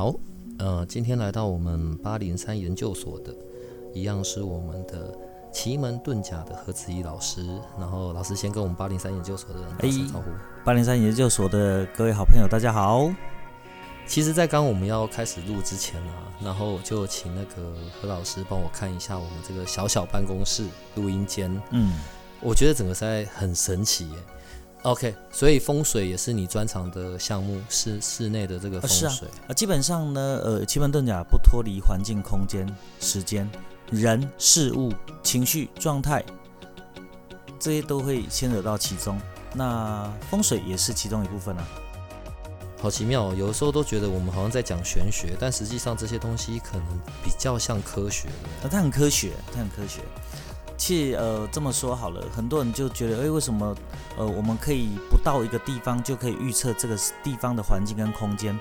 好，呃，今天来到我们八零三研究所的，一样是我们的奇门遁甲的何子怡老师。然后老师先跟我们八零三研究所的人打声招呼。八零三研究所的各位好朋友，大家好。其实，在刚我们要开始录之前啊，然后就请那个何老师帮我看一下我们这个小小办公室录音间。嗯，我觉得整个实在很神奇耶。OK，所以风水也是你专长的项目，室室内的这个风水啊。基本上呢，呃，奇门遁甲不脱离环境、空间、时间、人、事物、情绪状态，这些都会牵扯到其中。那风水也是其中一部分啊。好奇妙，有的时候都觉得我们好像在讲玄学，但实际上这些东西可能比较像科学。啊，它很科学，它很科学。其实，呃，这么说好了，很多人就觉得，哎，为什么，呃，我们可以不到一个地方就可以预测这个地方的环境跟空间？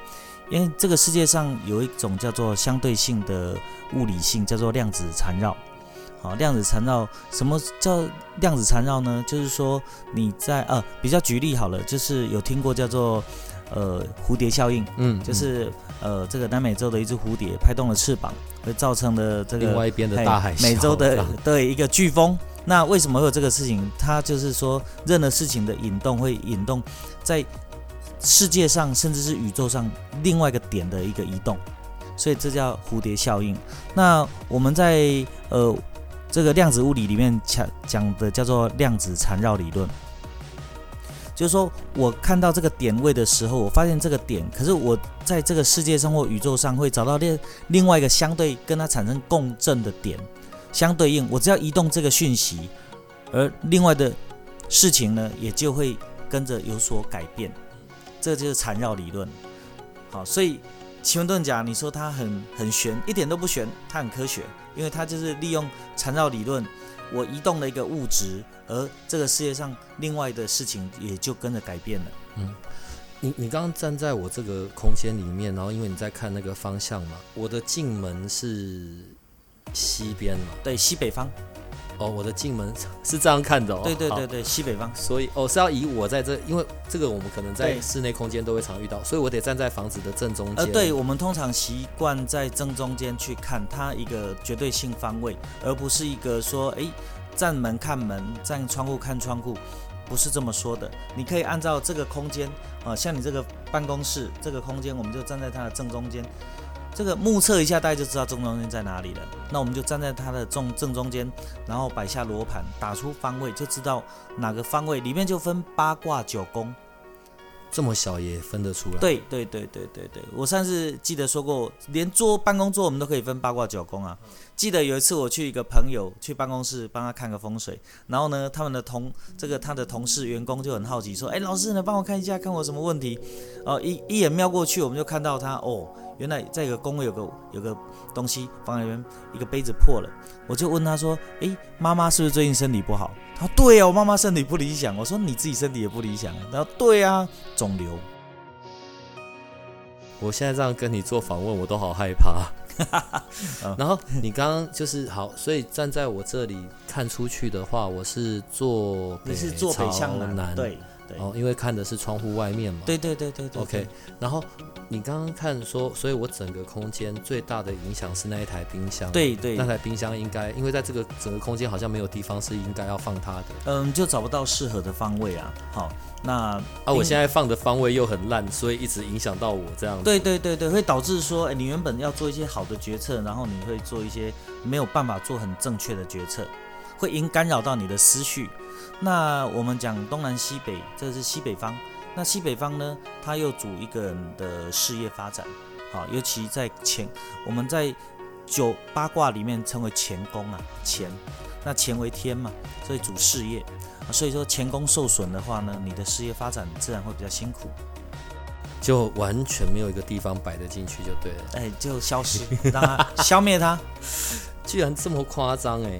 因为这个世界上有一种叫做相对性的物理性，叫做量子缠绕。好，量子缠绕，什么叫量子缠绕呢？就是说你在，呃，比较举例好了，就是有听过叫做。呃，蝴蝶效应，嗯，就是呃，这个南美洲的一只蝴蝶拍动了翅膀，会造成的这个另外一边的大海，美洲的对一个飓风。那为什么会有这个事情？它就是说，任何事情的引动会引动在世界上，甚至是宇宙上另外一个点的一个移动，所以这叫蝴蝶效应。那我们在呃这个量子物理里面讲讲的叫做量子缠绕理论。就是说，我看到这个点位的时候，我发现这个点，可是我在这个世界上或宇宙上会找到另另外一个相对跟它产生共振的点，相对应，我只要移动这个讯息，而另外的事情呢，也就会跟着有所改变，这就是缠绕理论。好，所以奇门遁甲，你说它很很玄，一点都不玄，它很科学，因为它就是利用缠绕理论。我移动了一个物质，而这个世界上另外的事情也就跟着改变了。嗯，你你刚刚站在我这个空间里面，然后因为你在看那个方向嘛，我的进门是西边嘛？对，西北方。哦，我的进门是这样看的哦。对对对对，西北方。所以哦，是要以我在这，因为这个我们可能在室内空间都会常遇到，所以我得站在房子的正中间。呃，对，我们通常习惯在正中间去看它一个绝对性方位，而不是一个说，哎，站门看门，站窗户看窗户，不是这么说的。你可以按照这个空间啊，像你这个办公室这个空间，我们就站在它的正中间。这个目测一下，大家就知道正中间在哪里了。那我们就站在它的正正中间，然后摆下罗盘，打出方位，就知道哪个方位里面就分八卦九宫。这么小也分得出来？对对对对对对，我上次记得说过，连桌办公桌我们都可以分八卦九宫啊。记得有一次我去一个朋友去办公室帮他看个风水，然后呢，他们的同这个他的同事员工就很好奇说：“哎，老师，你帮我看一下，看我什么问题？”哦，一一眼瞄过去，我们就看到他哦。原来在一个工位有个有个东西放在那边，一个杯子破了，我就问他说：“诶，妈妈是不是最近身体不好？”他说：“对呀，我妈妈身体不理想。”我说：“你自己身体也不理想。”他说：“对呀，肿瘤。”我现在这样跟你做访问，我都好害怕。然后你刚刚就是好，所以站在我这里看出去的话，我是坐你是坐北向南，对。哦，因为看的是窗户外面嘛。对对对对对。OK，然后你刚刚看说，所以我整个空间最大的影响是那一台冰箱。对对。那台冰箱应该，因为在这个整个空间好像没有地方是应该要放它的。嗯，就找不到适合的方位啊。好，那啊，我现在放的方位又很烂，所以一直影响到我这样。对对对对，会导致说，哎，你原本要做一些好的决策，然后你会做一些没有办法做很正确的决策，会影干扰到你的思绪。那我们讲东南西北，这是西北方。那西北方呢，它又主一个人的事业发展，好，尤其在乾，我们在九八卦里面称为乾宫啊，乾，那乾为天嘛，所以主事业，所以说乾宫受损的话呢，你的事业发展自然会比较辛苦。就完全没有一个地方摆得进去，就对了。哎，就消失，让它消灭它。居然这么夸张哎！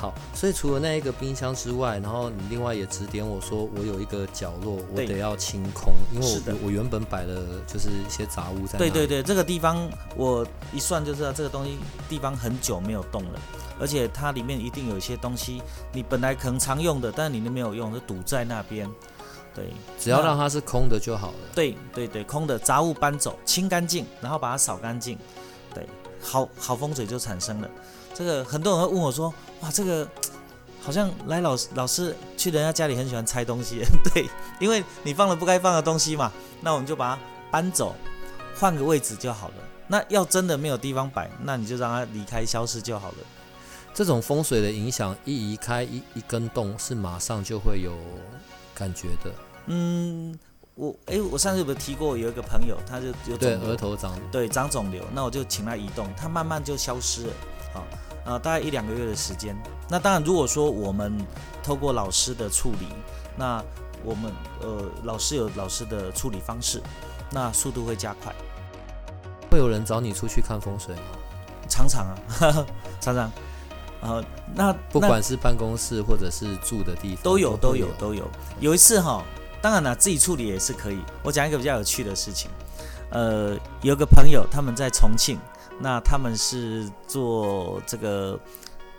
好，所以除了那一个冰箱之外，然后你另外也指点我说，我有一个角落，我得要清空，因为我我原本摆了就是一些杂物在那。对对对，这个地方我一算就知道，这个东西地方很久没有动了，而且它里面一定有一些东西，你本来可能常用的，但是你都没有用，就堵在那边。对，只要让它是空的就好了。对对对，空的杂物搬走，清干净，然后把它扫干净，对，好好风水就产生了。这个很多人会问我说，哇，这个好像来老师老师去人家家里很喜欢拆东西，对，因为你放了不该放的东西嘛，那我们就把它搬走，换个位置就好了。那要真的没有地方摆，那你就让它离开消失就好了。这种风水的影响，一移开一一根洞，是马上就会有感觉的。嗯，我诶，我上次有没有提过有一个朋友，他就有对，额头长对，长肿瘤，那我就请他移动，他慢慢就消失了，好，呃，大概一两个月的时间。那当然，如果说我们透过老师的处理，那我们呃老师有老师的处理方式，那速度会加快。会有人找你出去看风水吗？常常啊，常常，呃，那那不管是办公室或者是住的地方，都有都有都有。有一次哈，当然了，自己处理也是可以。我讲一个比较有趣的事情，呃，有个朋友他们在重庆，那他们是做这个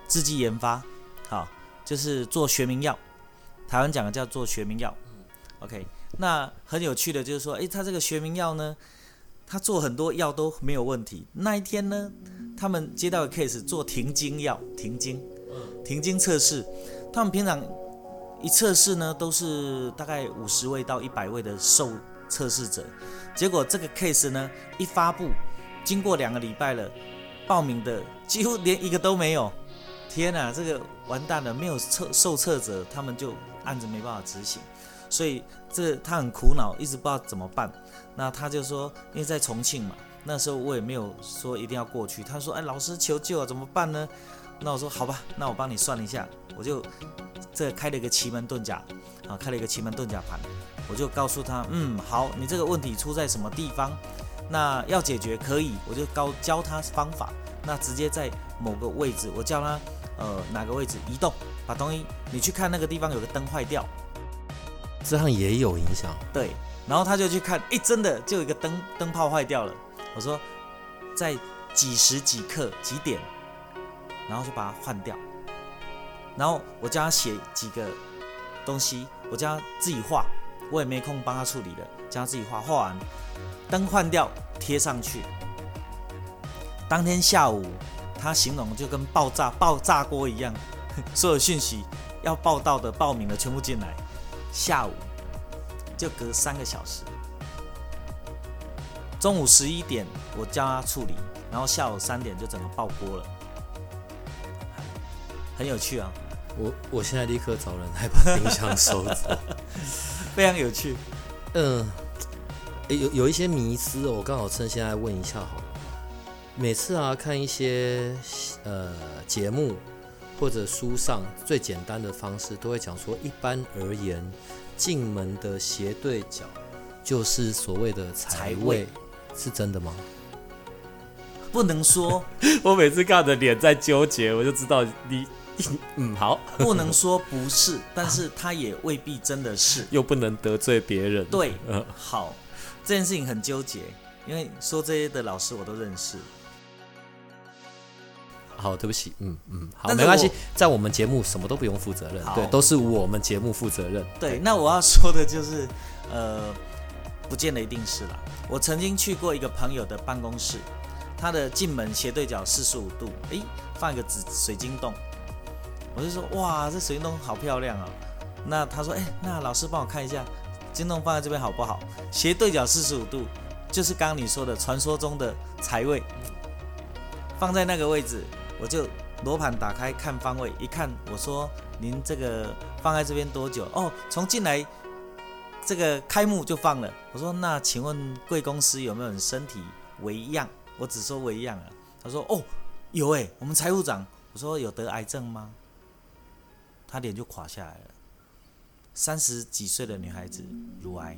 制剂研发，好，就是做学名药，台湾讲的叫做学名药。OK，那很有趣的就是说，诶，他这个学名药呢，他做很多药都没有问题。那一天呢，他们接到的 case 做停经药，停经，停经测试，他们平常一测试呢，都是大概五十位到一百位的受测试者，结果这个 case 呢一发布，经过两个礼拜了，报名的几乎连一个都没有。天哪，这个完蛋了，没有测受测者，他们就案子没办法执行，所以这他很苦恼，一直不知道怎么办。那他就说，因为在重庆嘛，那时候我也没有说一定要过去。他说，哎，老师求救啊，怎么办呢？那我说好吧，那我帮你算一下，我就这开了一个奇门遁甲，啊，开了一个奇门遁甲盘，我就告诉他，嗯，好，你这个问题出在什么地方？那要解决可以，我就教教他方法，那直接在某个位置，我叫他呃哪个位置移动，把东西你去看那个地方有个灯坏掉，这样也有影响。对，然后他就去看，诶，真的就有一个灯灯泡坏掉了，我说在几时几刻几点，然后就把它换掉，然后我叫他写几个东西，我叫他自己画，我也没空帮他处理了，叫他自己画，画完灯换掉贴上去。当天下午，他形容就跟爆炸爆炸锅一样，所有讯息要报道的、报名的全部进来。下午就隔三个小时，中午十一点我叫他处理，然后下午三点就整个爆锅了，很有趣啊，我我现在立刻找人来把冰箱收走。非常有趣。嗯，诶有有一些迷思哦，我刚好趁现在问一下好了。每次啊看一些呃节目或者书上最简单的方式，都会讲说，一般而言，进门的斜对角就是所谓的财财位位，是真的吗？不能说 我每次看着脸在纠结，我就知道你，嗯，好，不能说不是，但是他也未必真的是。又不能得罪别人。对，嗯好，这件事情很纠结，因为说这些的老师我都认识。好，对不起，嗯嗯，好，没关系，在我们节目什么都不用负责任，对，都是我们节目负责任。对，那我要说的就是，呃，不见得一定是啦。我曾经去过一个朋友的办公室，他的进门斜对角四十五度，诶，放一个紫水晶洞，我就说哇，这水晶洞好漂亮啊。那他说，诶，那老师帮我看一下，晶洞放在这边好不好？斜对角四十五度，就是刚刚你说的传说中的财位，放在那个位置，我就罗盘打开看方位，一看，我说您这个放在这边多久？哦，从进来这个开幕就放了。我说那请问贵公司有没有人身体为恙？我只说为恙啊。他说哦有诶，我们财务长。我说有得癌症吗？他脸就垮下来了。三十几岁的女孩子乳癌，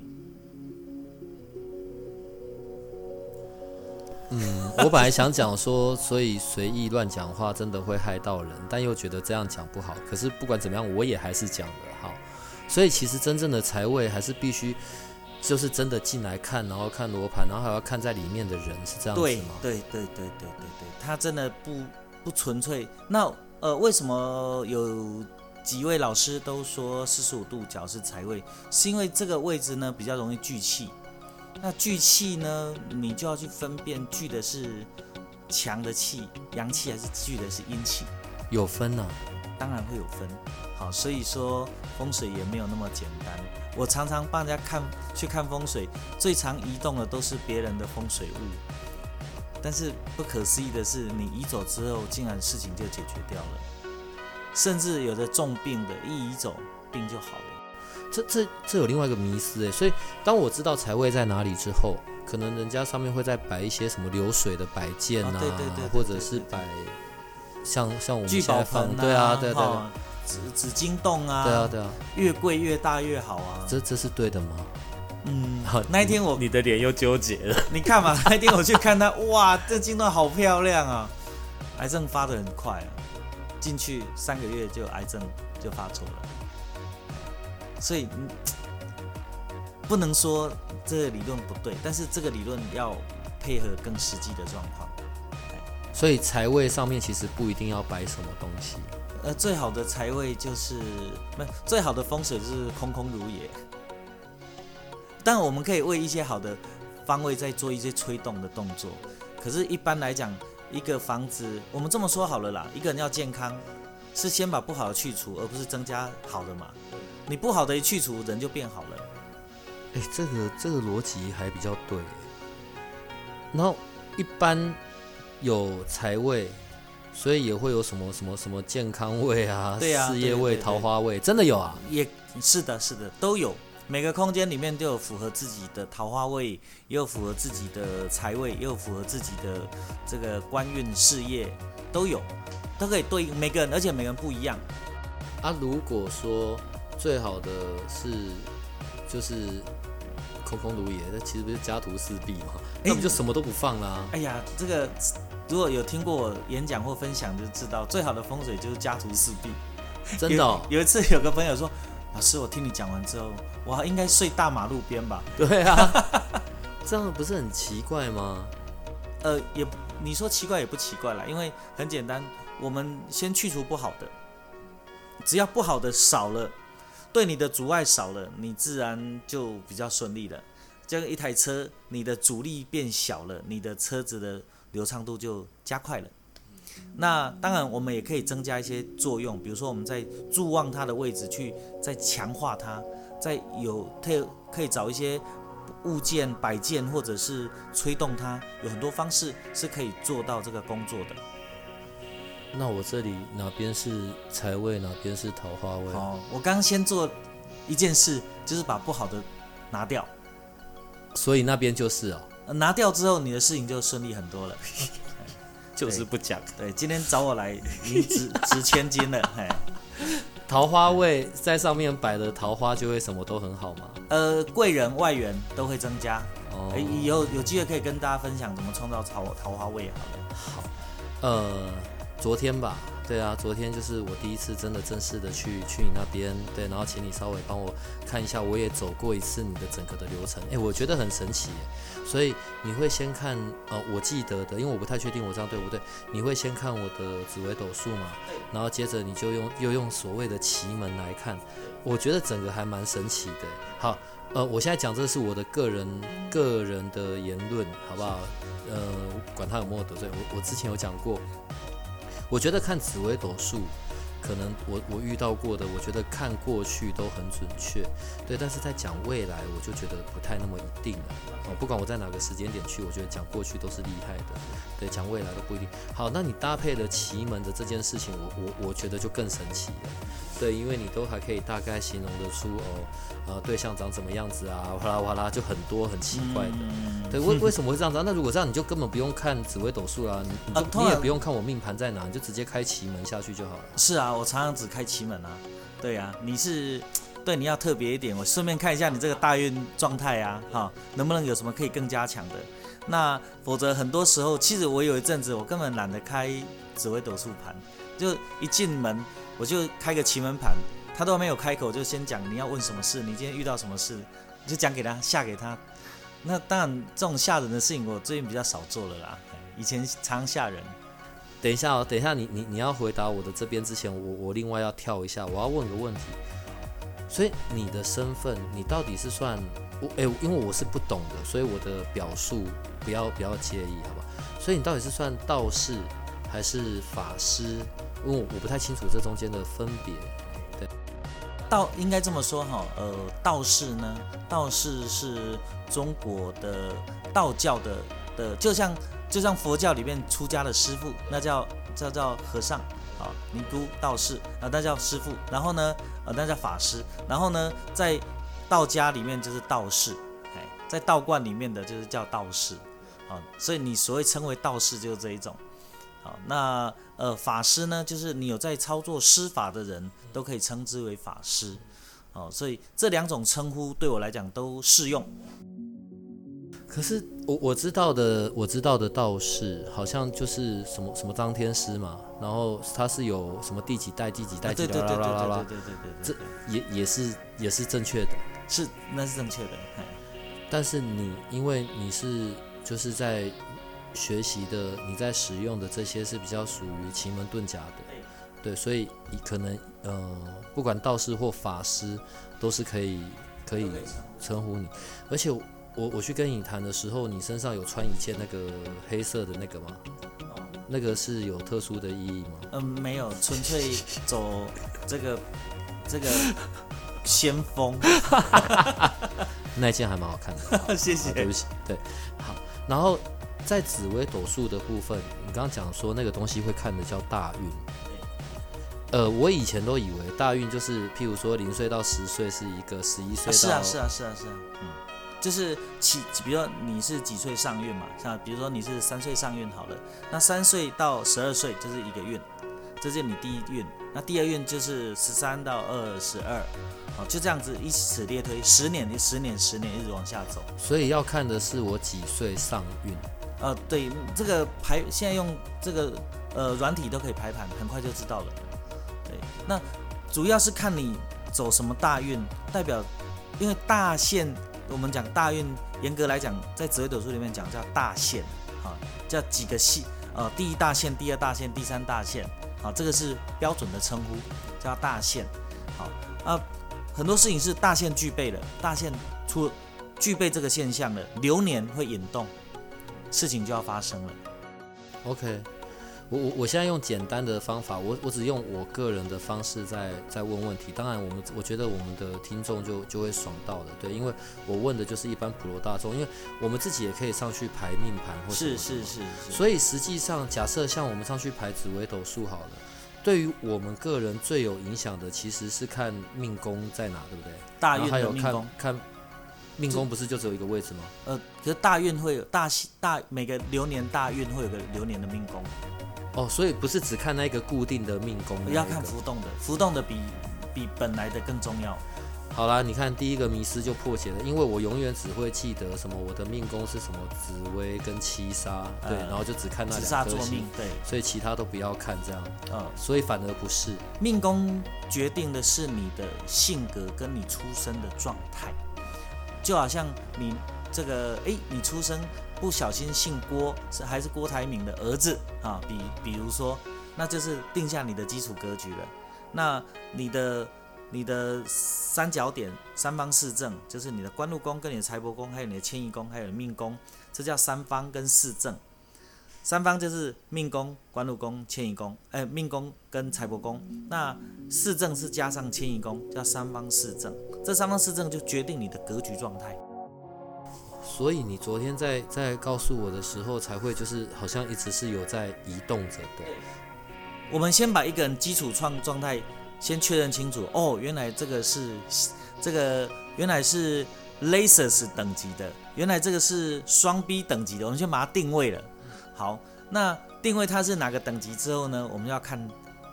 嗯，我本来想讲说，所以随意乱讲话真的会害到人，但又觉得这样讲不好。可是不管怎么样，我也还是讲了好。所以其实真正的财位还是必须，就是真的进来看，然后看罗盘，然后还要看在里面的人，是这样子对吗？对对对对对对，他真的不不纯粹。那呃，为什么有几位老师都说四十五度角是财位？是因为这个位置呢比较容易聚气。那聚气呢，你就要去分辨聚的是强的气、阳气，还是聚的是阴气。有分啊呢、当然会有分。好，所以说风水也没有那么简单。我常常帮人家看去看风水，最常移动的都是别人的风水物。但是不可思议的是，你移走之后，竟然事情就解决掉了，甚至有的重病的，一移走病就好了。这这这有另外一个迷思诶，所以当我知道财位在哪里之后，可能人家上面会再摆一些什么流水的摆件啊，啊对对对对或者是摆像像我们现在放，啊对啊，对对对，哦紫紫金洞啊，对啊对啊，越贵越大越好啊。这这是对的吗？嗯好，那一天我你的脸又纠结了。你看嘛，那一天我去看他，哇，这金段好漂亮啊！癌症发的很快啊，进去三个月就癌症就发作了，所以嗯不能说这个理论不对，但是这个理论要配合更实际的状况。所以财位上面其实不一定要摆什么东西，呃，最好的财位就是不最好的风水就是空空如也，但我们可以为一些好的方位再做一些吹动的动作。可是，一般来讲，一个房子，我们这么说好了啦，一个人要健康，是先把不好的去除，而不是增加好的嘛。你不好的一去除，人就变好了。哎，这个这个逻辑还比较对。然后一般有财位，所以也会有什么什么什么健康位啊，对啊事业位、桃花位，真的有啊。也是的，是的，都有。每个空间里面都有符合自己的桃花位，也有符合自己的财位，也有符合自己的这个官运事业，都有，都可以对应每个人，而且每个人不一样。啊，如果说最好的是就是空空如也，那其实不是家徒四壁嘛？那不就什么都不放啦？哎呀，这个如果有听过我演讲或分享，就知道最好的风水就是家徒四壁。真的、哦？有有一次有个朋友说：“老师，我听你讲完之后，我应该睡大马路边吧 对啊，这样不是很奇怪吗？？”呃，也你说奇怪也不奇怪啦，因为很简单，我们先去除不好的，只要不好的少了，对你的阻碍少了，你自然就比较顺利了。这样一台车，你的阻力变小了，你的车子的流畅度就加快了。那当然，我们也可以增加一些作用，比如说我们在助望它的位置去再强化它，再有特可以找一些物件摆件或者是吹动它，有很多方式是可以做到这个工作的。那我这里哪边是财位，哪边是桃花位？哦，我刚刚先做一件事，就是把不好的拿掉，所以那边就是哦。呃拿掉之后，你的事情就顺利很多了。就是不讲。对，今天找我来，已经值 值千金了，嘿。桃花位在上面摆的桃花就会什么都很好吗。呃，贵人外援都会增加。哦哎，以后有机会可以跟大家分享怎么创造桃桃花位好了。好，呃，昨天吧，对啊，昨天就是我第一次真的正式的去去你那边，对，然后请你稍微帮我看一下，我也走过一次你的整个的流程，哎，我觉得很神奇耶，所以你会先看，呃，我记得的，因为我不太确定我这样对不对，你会先看我的紫微斗数嘛，然后接着你就用又用所谓的奇门来看，我觉得整个还蛮神奇的。好，呃，我现在讲这是我的个人个人的言论，好不好？呃，管他有没有得罪我，我之前有讲过，我觉得看紫薇斗数，可能我我遇到过的，我觉得看过去都很准确，对，但是在讲未来，我就觉得不太那么一定了。哦，不管我在哪个时间点去，我觉得讲过去都是厉害的，对，讲未来都不一定。好，那你搭配了奇门的这件事情，我我我觉得就更神奇了。对，因为你都还可以大概形容得出哦，呃，对象长什么样子啊，哗啦哗啦，就很多很奇怪的。嗯对，为为什么会这样子、啊？那如果这样，你就根本不用看紫微斗数啦，你你就、啊你也不用看我命盘在哪，你就直接开奇门下去就好了。是啊，我常常只开奇门啊。对啊，你是 对你要特别一点，我顺便看一下你这个大运状态啊，哈，能不能有什么可以更加强的？那否则很多时候，其实我有一阵子我根本懒得开紫微斗数盘，就一进门我就开个奇门盘，他都没有开口就先讲你要问什么事，你今天遇到什么事，就讲给他吓给他。那当然这种吓人的事情我最近比较少做了啦，以前常吓人。等一下哦，等一下你你你要回答我的这边之前，我我另外要跳一下，我要问个问题。所以你的身份，你到底是算我诶，因为我是不懂的，所以我的表述不要不要介意，好吧？所以你到底是算道士还是法师？因为我不太清楚这中间的分别。对，道应该这么说哈，呃，道士呢，道士是中国的道教的的，就像。就像佛教里面出家的师傅，那叫叫叫和尚，啊，尼姑、道士啊，那叫师傅。然后呢，呃，那叫法师。然后呢，在道家里面就是道士，哎，在道观里面的就是叫道士，啊，所以你所谓称为道士就是这一种。好，那呃，法师呢，就是你有在操作施法的人都可以称之为法师，哦，所以这两种称呼对我来讲都适用。可是我我知道的我知道的道士好像就是什么什么张天师嘛然后他是有什么第几代第几代对对对对对对对这也也是也是正确的。是那是正确的但是你因为你是就是在学习的你在使用的这些是比较属于奇门遁甲的。对。所以你可能呃不管道士或法师都是可以可以称呼你。而且我我去跟你谈的时候，你身上有穿一件那个黑色的那个吗？那个是有特殊的意义吗？嗯，没有，纯粹走这个这个先锋。那件还蛮好看的，谢谢。对不起，对，好。然后在紫微斗数的部分，你刚刚讲说那个东西会看的叫大运。呃，我以前都以为大运就是，譬如说零岁到十岁是一个，十一岁到是啊是啊是啊是啊，嗯。就是起，比如说你是几岁上运嘛？像比如说你是三岁上运好了，那三岁到十二岁就是一个运，这是你第一运。那第二运就是十三到二十二，好，就这样子以此类推，十年、十年、十年一直往下走。所以要看的是我几岁上运。呃，对，这个排现在用这个呃软体都可以排盘，很快就知道了。对，那主要是看你走什么大运，代表因为大限。我们讲大运，严格来讲，在紫微斗数里面讲叫大限，啊，叫几个系，呃，第一大限、第二大限、第三大限，好，这个是标准的称呼，叫大限，好，啊，很多事情是大限具备了，大限出具备这个现象了，流年会引动，事情就要发生了，OK。我我我现在用简单的方法，我我只用我个人的方式在在问问题。当然，我们我觉得我们的听众就就会爽到的，对，因为我问的就是一般普罗大众，因为我们自己也可以上去排命盘，或是是是是。所以实际上，假设像我们上去排紫微斗数好了，对于我们个人最有影响的，其实是看命宫在哪，对不对？大运的命宫。看命宫不是就只有一个位置吗？呃，可是大运会有大大每个流年大运会有个流年的命宫。哦，所以不是只看那个固定的命宫，要看浮动的，浮动的比比本来的更重要。好啦，你看第一个迷失就破解了，因为我永远只会记得什么我的命宫是什么紫薇跟七杀，对，然后就只看那两颗星，对，所以其他都不要看这样。嗯，所以反而不是命宫决定的是你的性格跟你出生的状态，就好像你这个，哎，你出生。不小心姓郭是还是郭台铭的儿子啊？比比如说，那就是定下你的基础格局了。那你的你的三角点三方四正，就是你的官禄宫跟你的财帛宫，还有你的迁移宫，还有命宫，这叫三方跟四正。三方就是命宫、官禄宫、迁移宫，哎，命宫跟财帛宫。那四正是加上迁移宫，叫三方四正。这三方四正就决定你的格局状态。所以你昨天在在告诉我的时候，才会就是好像一直是有在移动着的。我们先把一个人基础创状态先确认清楚。哦，原来这个是这个原来是 Lasers 等级的，原来这个是双 B 等级的。我们先把它定位了。好，那定位它是哪个等级之后呢？我们要看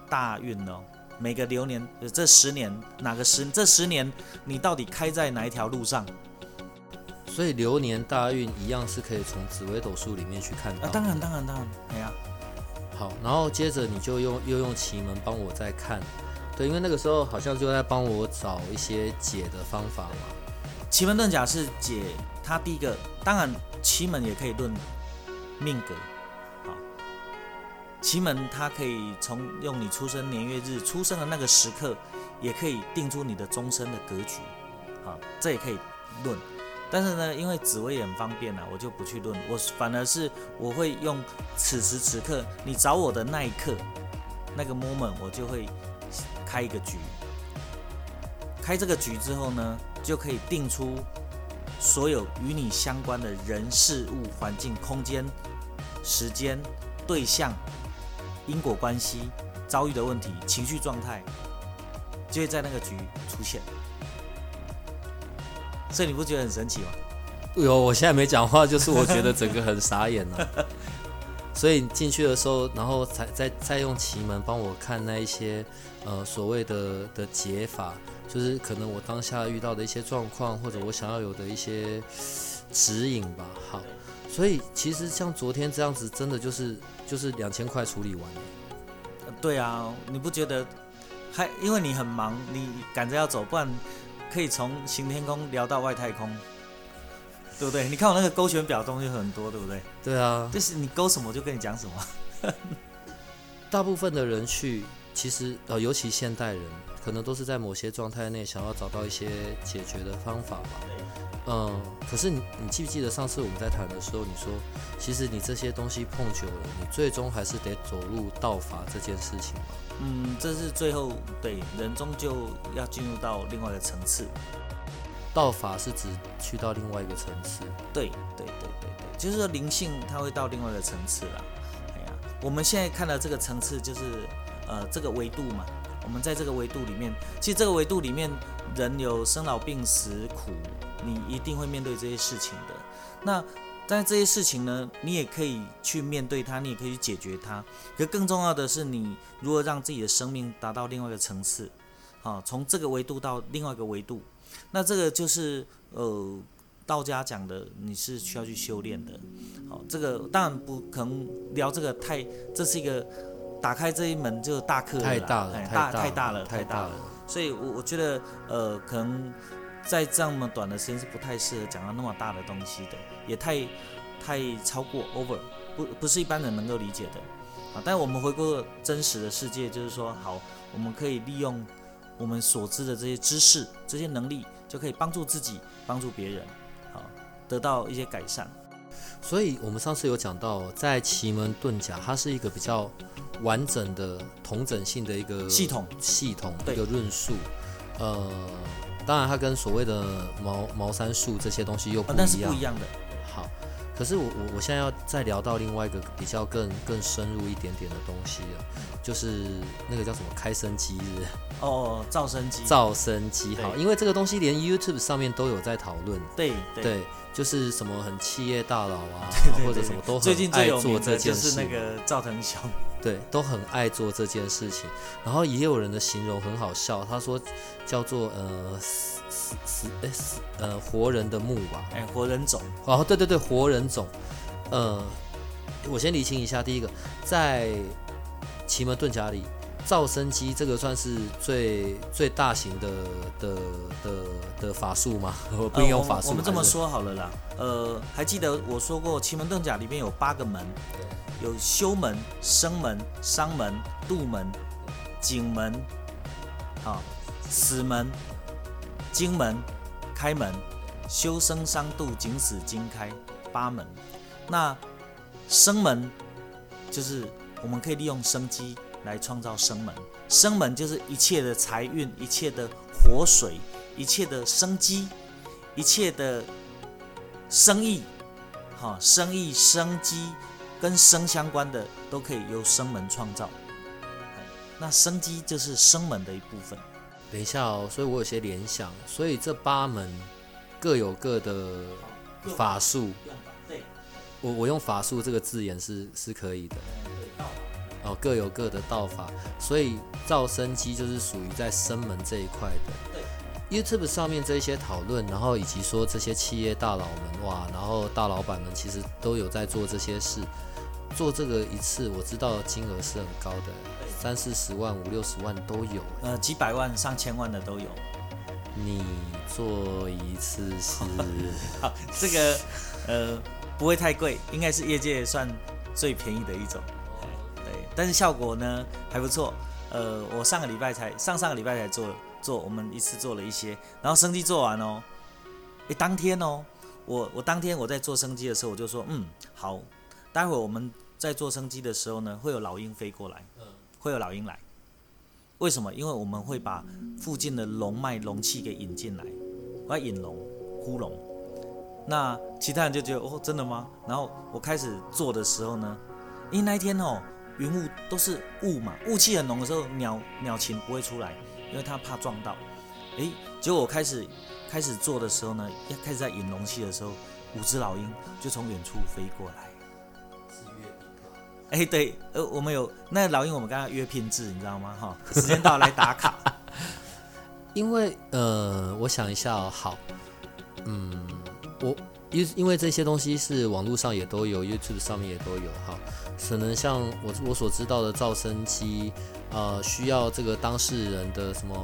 大运哦。每个流年，这十年哪个十这十年你到底开在哪一条路上？所以流年大运一样是可以从紫微斗数里面去看到。啊，当然当然当然，哎呀、好，然后接着你就用又用奇门帮我再看，对，因为那个时候好像就在帮我找一些解的方法嘛。奇门遁甲是解它第一个，当然奇门也可以论命格，好，奇门它可以从用你出生年月日出生的那个时刻，也可以定出你的终身的格局，好，这也可以论。但是呢，因为紫薇也很方便啊，我就不去论，我反而是我会用此时此刻你找我的那一刻，那个 moment，我就会开一个局。开这个局之后呢，就可以定出所有与你相关的人事物、环境、空间、时间、对象、因果关系、遭遇的问题、情绪状态，就会在那个局出现。所以你不觉得很神奇吗？有，我现在没讲话，就是我觉得整个很傻眼了、所以进去的时候，然后才再再用奇门帮我看那一些呃所谓的的解法，就是可能我当下遇到的一些状况，或者我想要有的一些指引吧。好，所以其实像昨天这样子，真的就是就是两千块处理完对啊，你不觉得还因为你很忙，你赶着要走，不然可以从行天宫聊到外太空，对不对？你看我那个勾选表东西很多，对不对？对啊，就是你勾什么我就跟你讲什么。大部分的人去，其实呃，尤其现代人，可能都是在某些状态内想要找到一些解决的方法吧。嗯，可是你你记不记得上次我们在谈的时候，你说其实你这些东西碰久了，你最终还是得走入道法这件事情嘛。嗯，这是最后对人终究要进入到另外一个层次。道法是指去到另外一个层次。对对对对对，就是说灵性它会到另外一个层次啦。哎呀，我们现在看到这个层次就是呃这个维度嘛。我们在这个维度里面，其实这个维度里面，人有生老病死苦，你一定会面对这些事情的。那但这些事情呢，你也可以去面对它，你也可以去解决它。可更重要的是，你如何让自己的生命达到另外一个层次，啊，从这个维度到另外一个维度，那这个就是呃道家讲的，你是需要去修炼的。好，这个当然不可能聊这个太，这是一个打开这一门就大课了啦太大了，哎太大大太大了，太大了。。所以我我觉得呃，可能在这么短的时间是不太适合讲到那么大的东西的，也太太超过 over，不不是一般人能够理解的。啊，但我们回过真实的世界，就是说，好，我们可以利用我们所知的这些知识、这些能力，就可以帮助自己，帮助别人，好，得到一些改善。所以我们上次有讲到，在奇门遁甲，它是一个比较完整的、同整性的一个系统系统对一个论述。呃，当然它跟所谓的茅茅山术这些东西又不一样。是不一样的。好，可是我我我现在要再聊到另外一个比较更更深入一点点的东西了，就是那个叫什么开生机日、哦，噪声机，噪声机。好，因为这个东西连 YouTube 上面都有在讨论。对对对，就是什么很企业大佬啊，对或者什么都最很爱做这的就是件事，那个赵腾雄，对，都很爱做这件事情。然后也有人的形容很好笑，他说叫做呃死死死哎死呃活人的墓吧，哎，活人种，哦对对对，活人种。呃，我先理清一下，第一个在奇门遁甲里。噪声机这个算是最最大型的的的的法术吗？我 不应用法术、呃我们这么，说好了啦，呃，还记得我说过奇门遁甲里面有八个门，有修门、生门、伤门、度门、景门，啊，死门、金门、开门、修生伤度、景死经开八门。那生门就是我们可以利用生机来创造生门，生门就是一切的财运、一切的活水、一切的生机、一切的生意，哈，生意、生机跟生相关的都可以由生门创造。哎那生机就是生门的一部分。等一下哦，所以我有些联想，所以这八门各有各的法术，对，我我用法术这个字眼是是可以的哦，各有各的道法，所以造生机就是属于在生门这一块的。YouTube 上面这一些讨论，然后以及说这些企业大佬们哇，然后大老板们其实都有在做这些事，做这个一次我知道金额是很高的，三四十万、五六十万都有。呃，几百万、上千万的都有。你做一次是好，这个呃不会太贵，应该是业界算最便宜的一种。对，但是效果呢还不错。呃，我上个礼拜才上上个礼拜才做做，我们一次做了一些，然后升机做完哦，诶，当天哦，我我当天我在做升机的时候，我就说嗯好，待会我们在做升机的时候呢，会有老鹰飞过来，会有老鹰来。为什么？因为我们会把附近的龙脉龙气给引进来，我要引龙呼龙。那其他人就觉得哦，真的吗？然后我开始做的时候呢，因为那一天哦，云雾都是雾嘛，雾气很浓的时候，鸟鸟禽不会出来，因为它怕撞到。诶，结果我开始开始做的时候呢，要开始在引龙气的时候，五只老鹰就从远处飞过来。哎，对，呃，我们有那老鹰，我们刚刚约聘制，你知道吗？哈，时间到来打卡。因为呃，我想一下哦，好，嗯，我因因为这些东西是网络上也都有，YouTube 上面也都有哈。可能像我我所知道的噪声机，呃，需要这个当事人的什么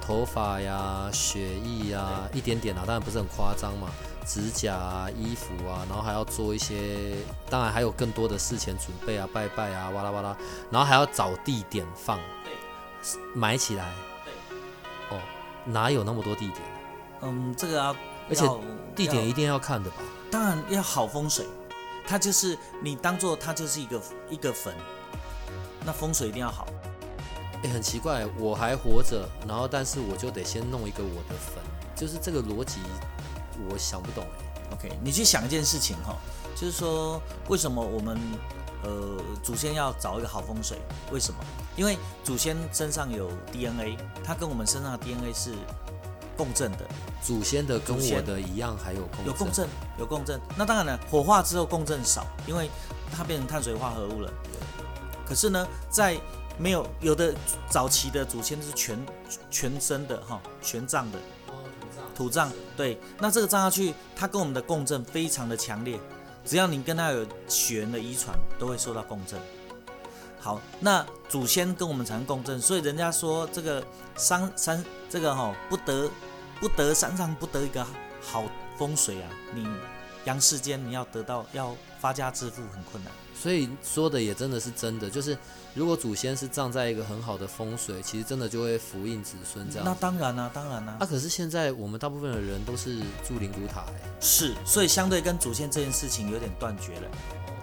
头发呀、血液呀，一点点啊，当然不是很夸张嘛。指甲啊、衣服啊，然后还要做一些，当然还有更多的事前准备啊、拜拜啊、哇啦哇啦，然后还要找地点放，埋起来，哦，哪有那么多地点？嗯，这个啊，而且地点一定要看的吧？当然要好风水，它就是你当做它就是一个一个坟，那风水一定要好。哎，很奇怪，我还活着，然后但是我就得先弄一个我的坟，就是这个逻辑。我想不懂哎，OK，你去想一件事情哈，就是说为什么我们呃祖先要找一个好风水？为什么？因为祖先身上有 DNA，它跟我们身上的 DNA 是共振的。祖先的跟我的一样，还有共振有共振，有共振。那当然了，火化之后共振少，因为它变成碳水化合物了。可是呢，在没有有的早期的祖先是全全身的哈，全葬的。土葬对，那这个葬下去，它跟我们的共振非常的强烈，只要你跟它有血缘的遗传，都会受到共振。好，那祖先跟我们产生共振，所以人家说这个三三这个哈不得不得山上不得一个好风水啊，你阳世间你要得到要发家致富很困难。所以说的也真的是真的，就是如果祖先是葬在一个很好的风水，其实真的就会福荫子孙这样。那当然啦，当然啦。啊，可是现在我们大部分的人都是住灵骨塔哎。是，所以相对跟祖先这件事情有点断绝了。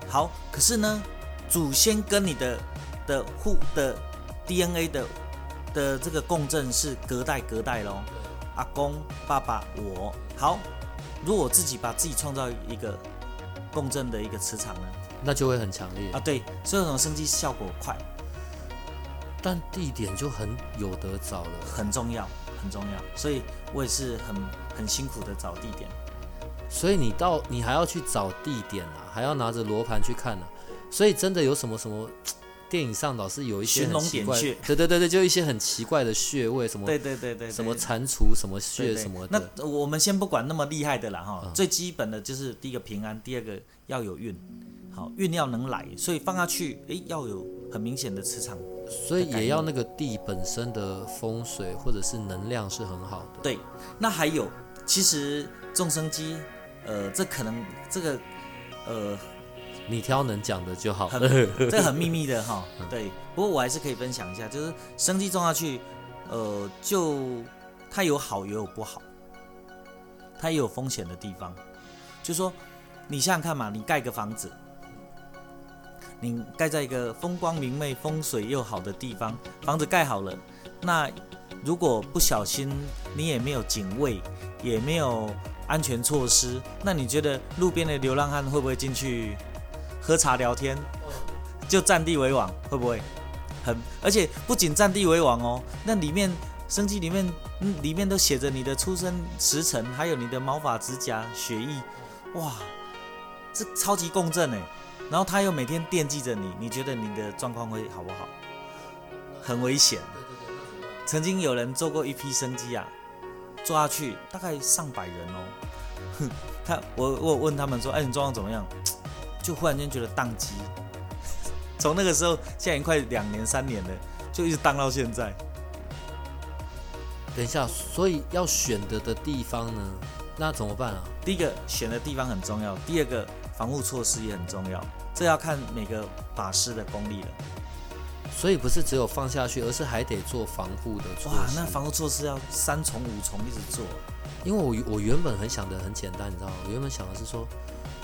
好，可是呢，祖先跟你的的户的 DNA 的的这个共振是隔代隔代喽。阿公、爸爸、我。好，如果我自己把自己创造一个共振的一个磁场呢？那就会很强烈啊！对，所以这种升级效果快，但地点就很有得找了，很重要，很重要。所以我也是很很辛苦的找地点。所以你到你还要去找地点啊，还要拿着罗盘去看啊。所以真的有什么什么电影上老是有一些很奇怪，对对对对，就一些很奇怪的穴位什么，对对对对，什么蟾蜍什么穴什么。那我们先不管那么厉害的了哈，最基本的就是第一个平安，第二个要有运。好，运要能来，所以放下去，诶，要有很明显的磁场，所以也要那个地本身的风水或者是能量是很好的。对，那还有，其实众生机，呃，这可能这个，呃，你挑能讲的就好，这很秘密的哈。对，不过我还是可以分享一下，就是生机种下去，呃，就它有好也有不好，它也有风险的地方，就说你想想看嘛，你盖个房子。你盖在一个风光明媚、风水又好的地方，房子盖好了，那如果不小心，你也没有警卫，也没有安全措施，那你觉得路边的流浪汉会不会进去喝茶聊天？就占地为王，会不会？很，而且不仅占地为王哦，那里面生机里面，嗯，里面都写着你的出生时辰，还有你的毛发、指甲、血液，哇！这超级共振哎，然后他又每天惦记着你，你觉得你的状况会好不好？很危险。曾经有人做过一批生机啊，做下去大概上百人哦。哼，他我我问他们说，哎，你状况怎么样？就忽然间觉得宕机。从那个时候，现在已经快两年三年了，就一直宕到现在。等一下，所以要选择的地方呢，那怎么办啊？第一个选的地方很重要，第二个防护措施也很重要，这要看每个法师的功力了。所以不是只有放下去，而是还得做防护的措施。哇，那防护措施要三重五重一直做。因为我我原本很想的很简单，你知道吗？我原本想的是说，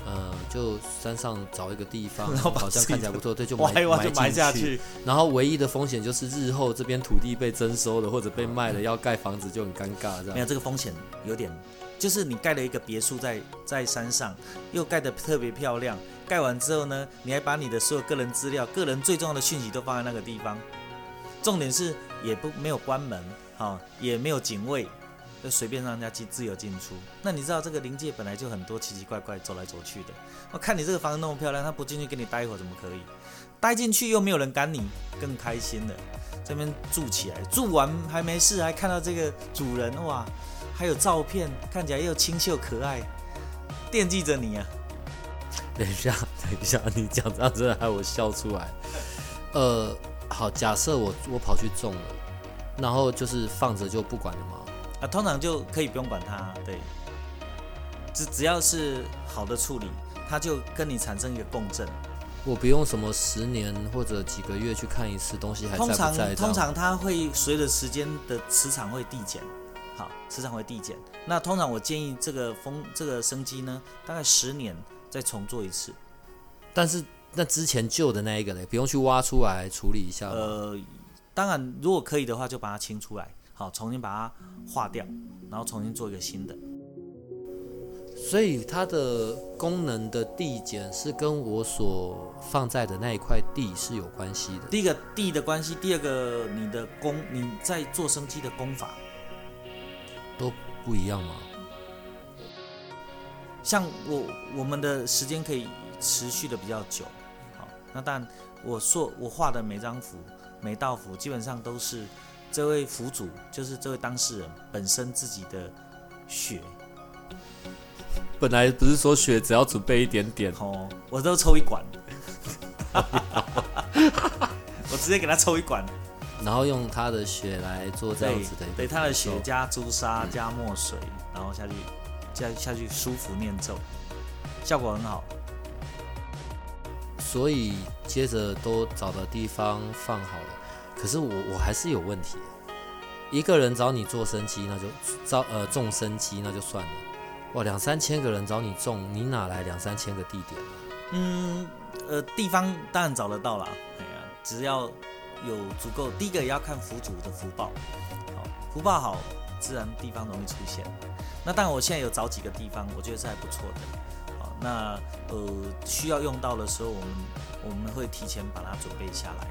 呃，就山上找一个地方，然后好像看起来不错，对，就埋埋下去。然后唯一的风险就是日后这边土地被征收了或者被卖了，要盖房子就很尴尬，这样。没有这个风险有点，就是你盖了一个别墅在在山上，又盖得特别漂亮。盖完之后呢，你还把你的所有个人资料、个人最重要的讯息都放在那个地方。重点是也不没有关门，哈，也没有警卫，就随便让人家进自由进出。那你知道这个灵界本来就很多奇奇怪怪走来走去的。我看你这个房子那么漂亮，他不进去跟你待一会儿怎么可以？待进去又没有人赶你，更开心了。这边住起来，住完还没事，还看到这个主人哇，还有照片，看起来又清秀可爱，惦记着你啊。等一下，等一下，你讲到这害我笑出来。呃，好，假设我我跑去种了，然后就是放着就不管了吗？啊，通常就可以不用管它，对。只只要是好的处理，它就跟你产生一个共振。我不用什么十年或者几个月去看一次东西还在不在？通常通常它会随着时间的磁场会递减，好，磁场会递减。那通常我建议这个风这个生机呢，大概十年。再重做一次，但是那之前旧的那一个呢，不用去挖出来处理一下呃，当然，如果可以的话，就把它清出来，好，重新把它化掉，然后重新做一个新的。所以它的功能的递减是跟我所放在的那一块地是有关系的。第一个地的关系，第二个你的功，你在做生机的功法都不一样吗？像我我们的时间可以持续的比较久，好，那但我说我画的每张符每道符基本上都是这位符主，就是这位当事人本身自己的血。本来不是说血只要准备一点点哦，我都抽一管，我直接给他抽一管，然后用他的血来做这样子的，对他的血加朱砂加墨水，然后下去。下下去舒服念咒，效果很好。所以接着都找的地方放好了，可是我我还是有问题。一个人找你做生机，那就招呃种生机那就算了。哇，两三千个人找你种，你哪来两三千个地点？嗯，呃，地方当然找得到啦。哎呀，只要有足够，第一个也要看福主的福报，好，福报好，自然地方容易出现。那当然，我现在有找几个地方，我觉得是还不错的。好，那呃需要用到的时候，我们我们会提前把它准备下来，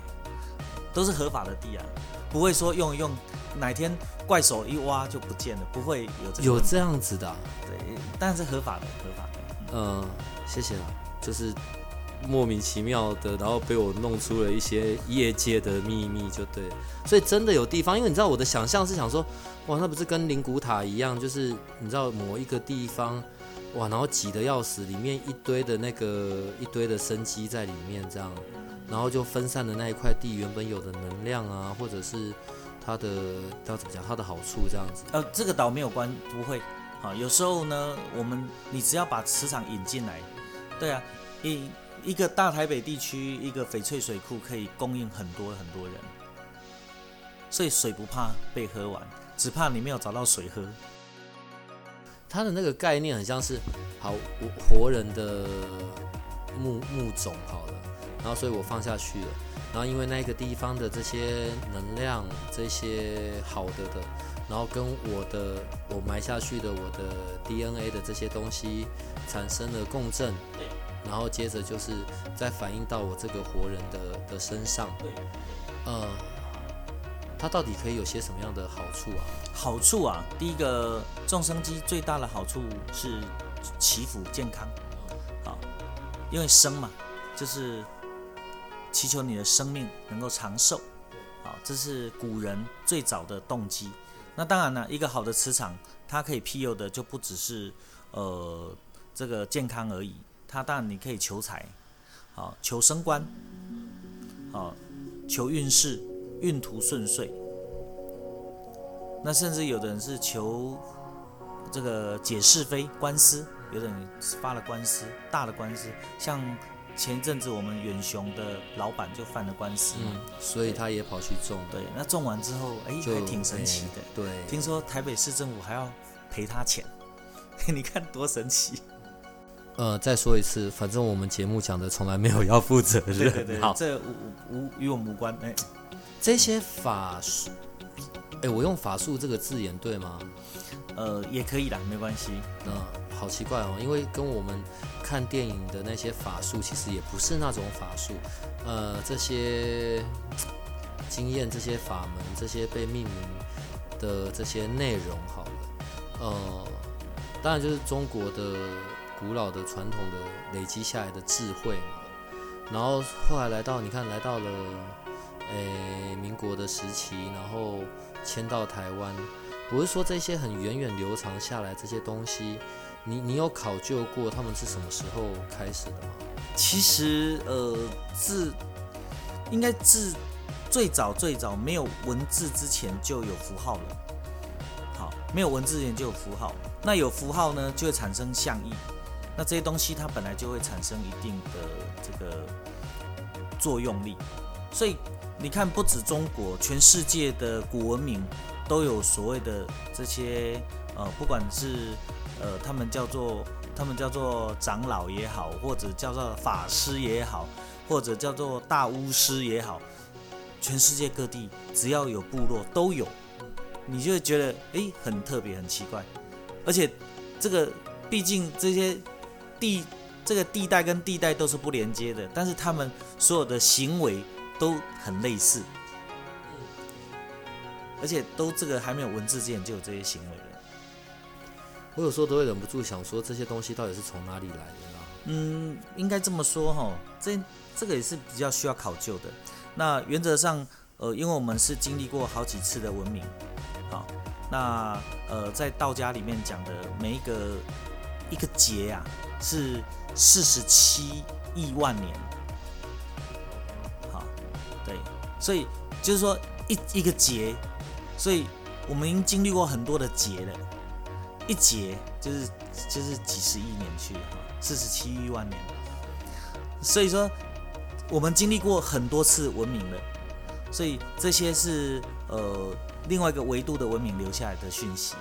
都是合法的地啊，不会说用一用，哪天怪手一挖就不见了，不会有这有这样子的，对，但是合法的，合法的。嗯，谢谢了，就是莫名其妙的，然后被我弄出了一些业界的秘密，就对，所以真的有地方，因为你知道我的想象是想说。哇，那不是跟灵骨塔一样，就是你知道某一个地方，哇，然后挤得要死，里面一堆的那个一堆的生机在里面，这样，然后就分散的那一块地原本有的能量啊，或者是它的要怎么讲，它的好处这样子。呃，这个岛没有关，不会。啊，有时候呢，我们你只要把磁场引进来，对啊，一一个大台北地区一个翡翠水库可以供应很多很多人，所以水不怕被喝完。只怕你没有找到水喝。它的那个概念很像是，好活人的木木种好了，然后所以我放下去了，然后因为那个地方的这些能量，这些好的的，然后跟我的我埋下去的我的 DNA 的这些东西产生了共振，然后接着就是再反映到我这个活人的的身上，呃。它到底可以有些什么样的好处啊？好处啊，第一个，众生机最大的好处是祈福健康。好，因为生嘛，就是祈求你的生命能够长寿，好，这是古人最早的动机。那当然了，一个好的磁场，它可以庇佑的就不只是呃这个健康而已，它当然你可以求财，好求升官，好求运势，运途顺遂。那甚至有的人是求这个解是非官司，有的人发了官司，大的官司，像前一阵子我们远雄的老板就犯了官司嘛，嗯，所以他也跑去种，对，那种完之后，哎，就还挺神奇的。对，听说台北市政府还要赔他钱，你看多神奇！呃，再说一次，反正我们节目讲的从来没有要负责任。对对对，好，这无无与我们无关。哎，这些法术，哎，我用法术这个字眼对吗？呃，也可以啦，没关系。嗯，好奇怪哦，因为跟我们看电影的那些法术其实也不是那种法术，呃，这些经验、这些法门、这些被命名的这些内容，好了，呃，当然就是中国的古老的传统的累积下来的智慧嘛，然后后来来到你看来到了，诶，民国的时期，然后迁到台湾。我是说这些很源远流长下来这些东西，你你有考究过他们是什么时候开始的吗？其实，呃，自应该自最早最早没有文字之前就有符号了。好，没有文字之前就有符号，那有符号呢，就会产生象意。那这些东西它本来就会产生一定的这个作用力，所以你看，不止中国，全世界的古文明都有所谓的这些呃，不管是呃，他们叫做他们叫做长老也好，或者叫做法师也好，或者叫做大巫师也好，全世界各地只要有部落都有，你就会觉得诶很特别很奇怪，而且这个毕竟这些地这个地带跟地带都是不连接的，但是他们所有的行为都很类似，而且都这个还没有文字之前就有这些行为了。我有时候都会忍不住想说，这些东西到底是从哪里来的呢？嗯，应该这么说哈，这这个也是比较需要考究的。那原则上，呃，因为我们是经历过好几次的文明，好，那呃，在道家里面讲的每一个一个节呀、是四十七亿万年，好，对，所以就是说一一个劫，所以我们已经经历过很多的劫了，一劫就是就是几十亿年去哈，四十七亿万年，所以说我们经历过很多次文明了，所以这些是呃另外一个维度的文明留下来的讯息。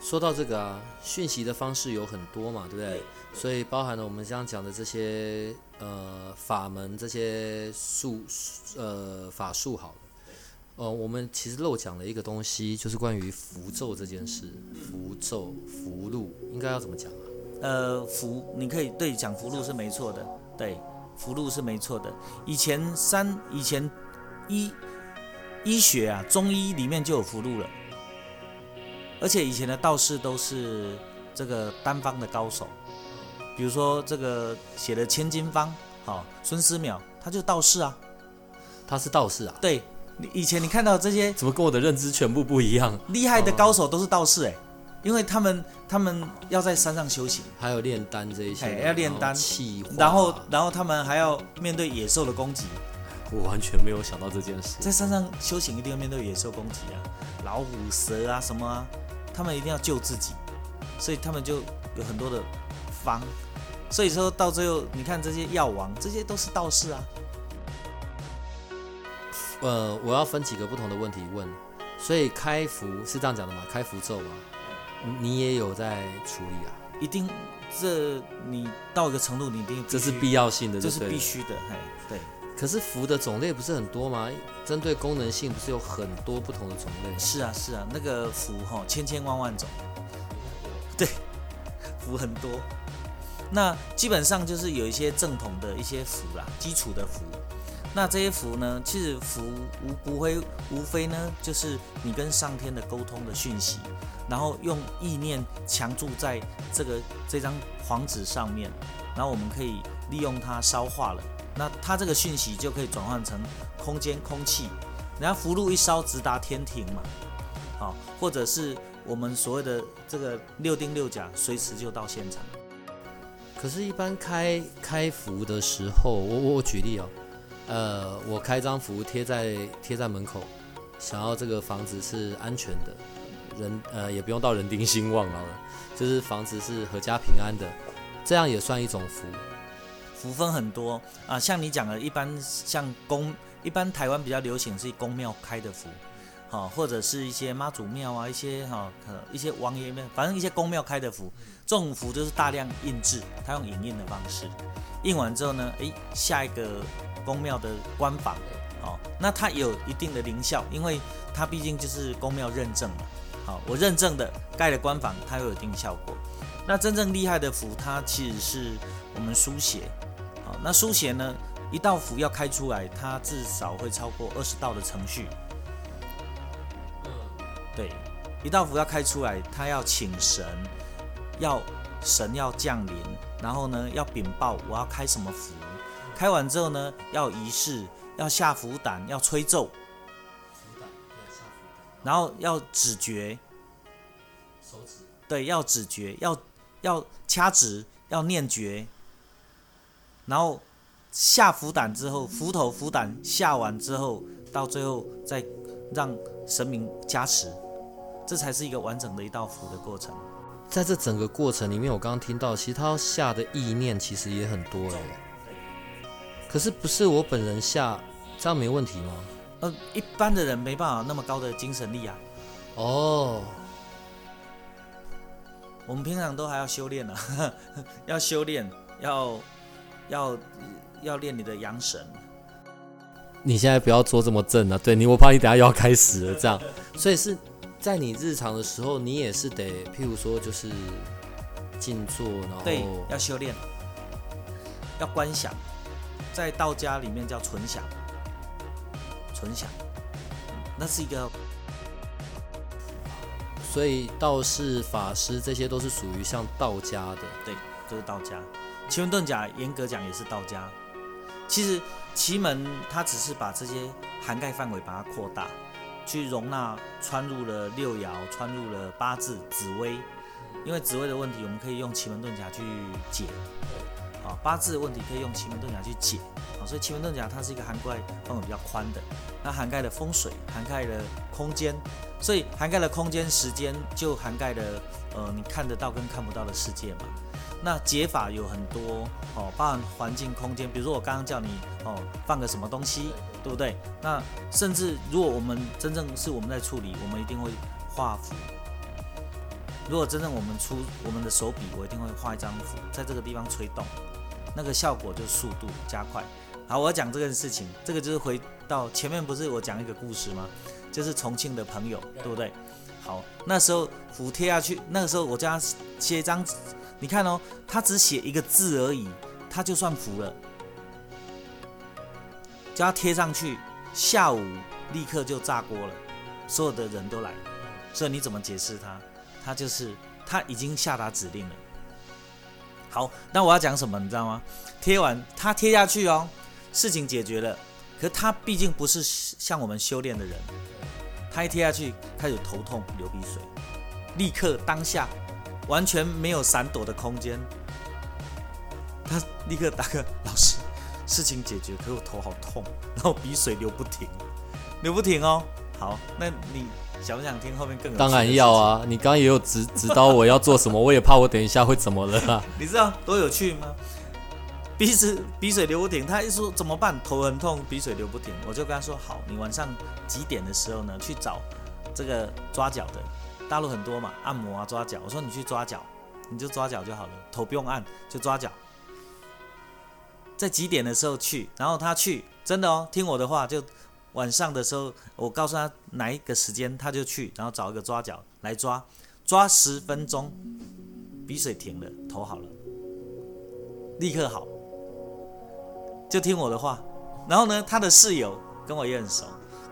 说到这个啊，讯息的方式有很多嘛，对不对？对所以包含了我们刚刚讲的这些呃法门、这些术呃法术好了。呃，我们其实漏讲了一个东西，就是关于符咒这件事。符咒、符箓应该要怎么讲啊？呃，符你可以对讲符箓是没错的，对，符箓是没错的。以前三以前医医学啊，中医里面就有符箓了，而且以前的道士都是这个单方的高手，比如说这个写的《千金方》，好、孙思邈他就道士啊，他是道士啊？对，你以前你看到这些怎么跟我的认知全部不一样？厉害的高手都是道士哎、因为他们他们要在山上修行。还有炼丹这一些的，哎要炼丹然后，然后他们还要面对野兽的攻击，我完全没有想到这件事。在山上修行一定要面对野兽攻击啊，老虎、蛇啊什么啊，他们一定要救自己，所以他们就有很多的方。所以说到最后，你看这些药王，这些都是道士啊。呃，我要分几个不同的问题问，所以开符是这样讲的吗？开符咒吗？你你也有在处理啊？一定，这你到一个程度，你一定这是必要性的，这是必须的，嘿，对，可是符的种类不是很多吗？针对功能性不是有很多不同的种类？是啊是啊，那个符哈，千千万万种，对，符很多。那基本上就是有一些正统的一些符啦，基础的符。那这些符呢，其实符无不会无非呢，就是你跟上天的沟通的讯息。然后用意念强注在这个这张黄纸上面，然后我们可以利用它烧化了，那它这个讯息就可以转换成空间空气，然后符箓一烧直达天庭嘛，好，或者是我们所谓的这个六丁六甲，随时就到现场。可是，一般开开符的时候，我我我举例哦，呃，我开张符贴在贴在门口，想要这个房子是安全的，人呃也不用到人丁兴旺好了，就是房子是阖家平安的，这样也算一种福。福分很多啊，像你讲的，一般像宫，一般台湾比较流行是宫庙开的福，好，或者是一些妈祖庙啊，一些哈，可一些王爷庙，反正一些宫庙开的符，这种符就是大量印制，它用影印的方式，印完之后呢，诶，下一个宫庙的官房，好，那它有一定的灵效，因为它毕竟就是宫庙认证嘛，好，我认证的盖了官房，它有一定效果。那真正厉害的符，它其实是我们书写。好那书写呢？一道符要开出来，它至少会超过二十道的程序。对，一道符要开出来，他要请神，要神要降临，然后呢要禀报我要开什么符，开完之后呢要仪式，要下符胆，要吹奏，然后要指诀，对，要指诀，要要掐指，要念诀。然后下符胆之后，符头符胆下完之后，到最后再让神明加持，这才是一个完整的一道符的过程。在这整个过程里面，我刚刚听到，其实他要下的意念其实也很多哎。可是不是我本人下，这样没问题吗？呃，一般的人没办法那么高的精神力啊。哦，我们平常都还要修炼呢，要修炼，要。要要练你的阳神，你现在不要做这么正啊！对你，我怕你等下又要开始了。这样，所以是在你日常的时候，你也是得，譬如说，就是静坐，然后对，要修炼，要观想，在道家里面叫存想，存想，那是一个，所以道士、法师这些都是属于像道家的，对，都是道家。奇门遁甲严格讲也是道家，其实奇门它只是把这些涵盖范围把它扩大，去容纳穿入了六爻，穿入了八字、紫微，因为紫微的问题，我们可以用奇门遁甲去解，啊，八字的问题可以用奇门遁甲去解，啊，所以奇门遁甲它是一个涵盖范围比较宽的，那涵盖了风水，涵盖了空间，所以涵盖了空间、时间，就涵盖了呃你看得到跟看不到的世界嘛。那解法有很多哦，包含环境空间，比如说我刚刚叫你哦放个什么东西，对不对？那甚至如果我们真正是我们在处理，我们一定会画符。如果真正我们出我们的手笔，我一定会画一张符，在这个地方吹动，那个效果就速度加快。好，我要讲这件事情，这个就是回到前面不是我讲一个故事吗？就是重庆的朋友，对不对？好，那时候符贴下去，那个时候我叫他写一张。你看哦，他只写一个字而已，他就算服了，叫他贴上去，下午立刻就炸锅了，所有的人都来，所以你怎么解释他？他就是他已经下达指令了。好，那我要讲什么，你知道吗？贴完他贴下去哦，事情解决了，可他毕竟不是像我们修炼的人，他一贴下去开始头痛流鼻水，立刻当下。完全没有闪躲的空间，他立刻打个老师，事情解决，可是我头好痛，然后鼻水流不停，流不停哦。好，那你想不想听后面更？当然要啊！你刚刚也有指指导我要做什么，我也怕我等一下会怎么了。你知道多有趣吗？鼻子鼻水流不停，他一说怎么办？头很痛，鼻水流不停，我就跟他说好，你晚上几点的时候呢？去找这个抓脚的。大陆很多嘛，按摩啊，抓脚。我说你去抓脚，你就抓脚就好了，头不用按，就抓脚。在几点的时候去，然后他去，真的哦，听我的话，就晚上的时候，我告诉他哪一个时间，他就去，然后找一个抓脚来抓，抓十分钟，鼻水停了，头好了，立刻好，就听我的话。然后呢，他的室友跟我也很熟，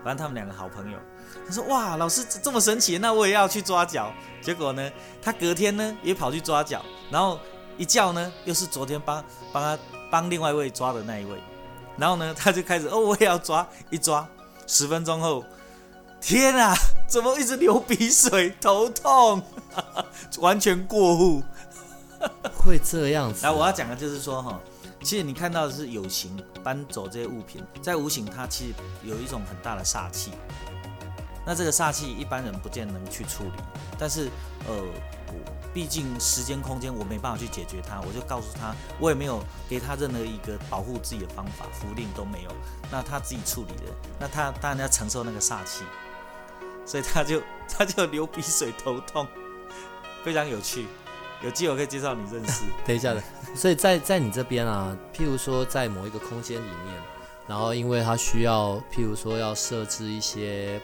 反正他们两个好朋友。他说：“哇，老师这这么神奇，那我也要去抓脚。”结果呢，他隔天呢也跑去抓脚，然后一叫呢，又是昨天帮帮他帮另外一位抓的那一位，然后呢，他就开始哦，我也要抓，一抓十分钟后，天啊，怎么一直流鼻水、头痛，完全过户。会这样子、然后我要讲的就是说哈，其实你看到的是有形搬走这些物品，在无形它其实有一种很大的煞气。那这个煞气一般人不见能去处理，但是呃，毕竟时间空间我没办法去解决它，我就告诉他，我也没有给他任何一个保护自己的方法，符令都没有，那他自己处理的，那他当然要承受那个煞气，所以他就他就流鼻水头痛，非常有趣，有机会可以介绍你认识。等一下的，所以在在你这边啊，譬如说在某一个空间里面，然后因为它需要，譬如说要设置一些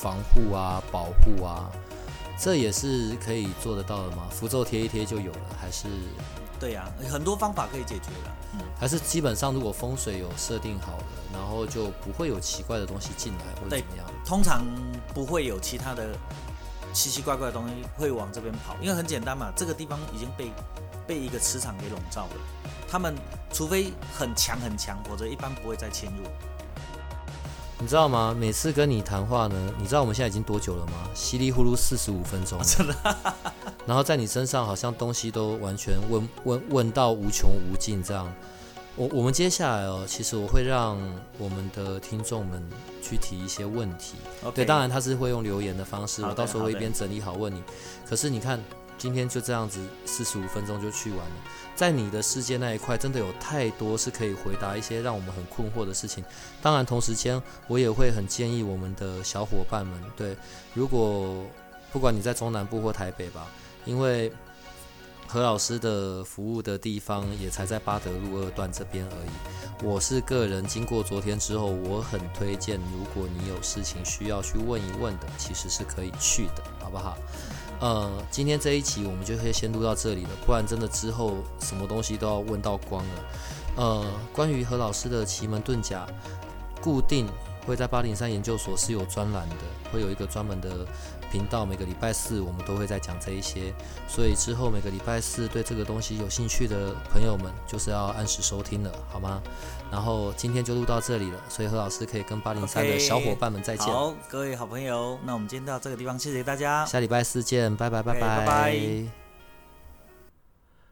防护啊、保护啊，这也是可以做得到的吗？符咒贴一贴就有了，还是对呀、很多方法可以解决的。嗯，还是基本上如果风水有设定好了，然后就不会有奇怪的东西进来或者怎么样？通常不会有其他的奇奇怪怪的东西会往这边跑，因为很简单嘛，这个地方已经被被一个磁场给笼罩了。他们除非很强很强，否则一般不会再侵入。你知道吗？每次跟你谈话呢，你知道我们现在已经多久了吗？稀里呼噜四十五分钟了，真的。然后在你身上好像东西都完全问问问到无穷无尽这样。我我们接下来哦，其实我会让我们的听众们去提一些问题。对，当然他是会用留言的方式，我到时候会一边整理好问你。可是你看，今天就这样子四十五分钟就去完了，在你的世界那一块，真的有太多是可以回答一些让我们很困惑的事情。当然，同时间我也会很建议我们的小伙伴们，对，如果不管你在中南部或台北吧，因为何老师的服务的地方也才在巴德路二段这边而已。我是个人，经过昨天之后，我很推荐，如果你有事情需要去问一问的，其实是可以去的，好不好？呃，今天这一集我们就可以先录到这里了，不然真的之后什么东西都要问到光了。呃，关于何老师的奇门遁甲，固定会在八零三研究所是有专栏的，会有一个专门的频道，每个礼拜四我们都会在讲这一些，所以之后每个礼拜四对这个东西有兴趣的朋友们，就是要按时收听了，好吗？然后今天就录到这里了，所以何老师可以跟八零三的小伙伴们再见好，各位好朋友，那我们今天到这个地方，谢谢大家。下礼拜四见，拜拜拜拜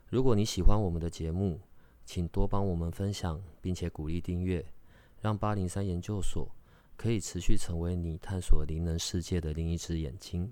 如果你喜欢我们的节目，请多帮我们分享，并且鼓励订阅，让八零三研究所可以持续成为你探索灵能世界的另一只眼睛。